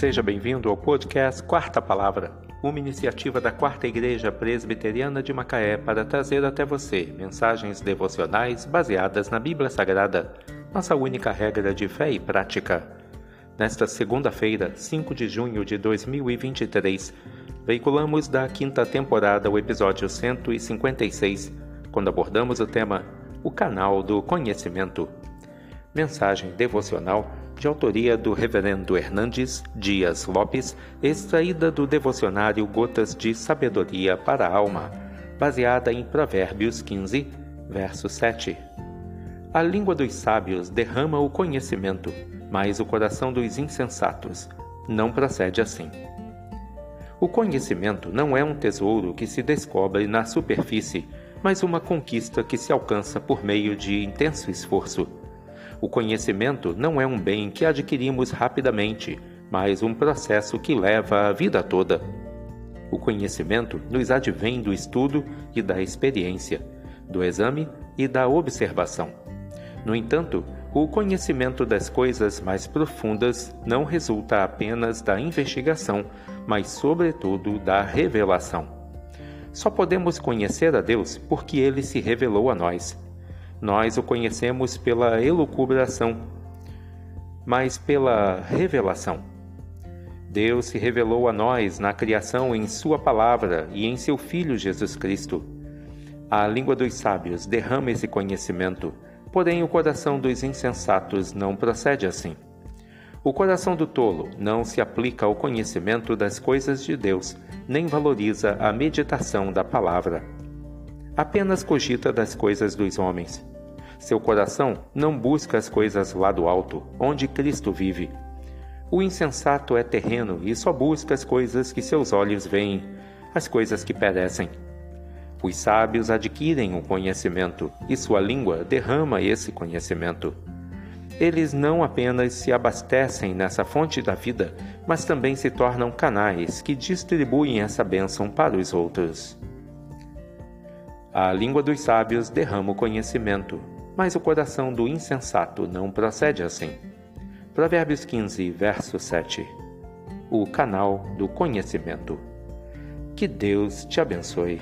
Seja bem-vindo ao podcast Quarta Palavra, uma iniciativa da Quarta Igreja Presbiteriana de Macaé para trazer até você mensagens devocionais baseadas na Bíblia Sagrada, nossa única regra de fé e prática. Nesta segunda-feira, 5 de junho de 2023, veiculamos da quinta temporada o episódio 156, quando abordamos o tema O Canal do Conhecimento. Mensagem devocional de autoria do Reverendo Hernandes Dias Lopes, extraída do devocionário Gotas de Sabedoria para a Alma, baseada em Provérbios 15, verso 7. A língua dos sábios derrama o conhecimento, mas o coração dos insensatos não procede assim. O conhecimento não é um tesouro que se descobre na superfície, mas uma conquista que se alcança por meio de intenso esforço o conhecimento não é um bem que adquirimos rapidamente, mas um processo que leva a vida toda. O conhecimento nos advém do estudo e da experiência, do exame e da observação. No entanto, o conhecimento das coisas mais profundas não resulta apenas da investigação, mas, sobretudo, da revelação. Só podemos conhecer a Deus porque ele se revelou a nós nós o conhecemos pela elucubração, mas pela revelação. Deus se revelou a nós na criação em Sua palavra e em seu Filho Jesus Cristo. A língua dos sábios derrama esse conhecimento, porém o coração dos insensatos não procede assim. O coração do tolo não se aplica ao conhecimento das coisas de Deus, nem valoriza a meditação da palavra. Apenas cogita das coisas dos homens. Seu coração não busca as coisas lá do alto, onde Cristo vive. O insensato é terreno e só busca as coisas que seus olhos veem, as coisas que perecem. Os sábios adquirem o conhecimento e sua língua derrama esse conhecimento. Eles não apenas se abastecem nessa fonte da vida, mas também se tornam canais que distribuem essa bênção para os outros. A língua dos sábios derrama o conhecimento, mas o coração do insensato não procede assim. Provérbios 15, verso 7. O canal do conhecimento. Que Deus te abençoe.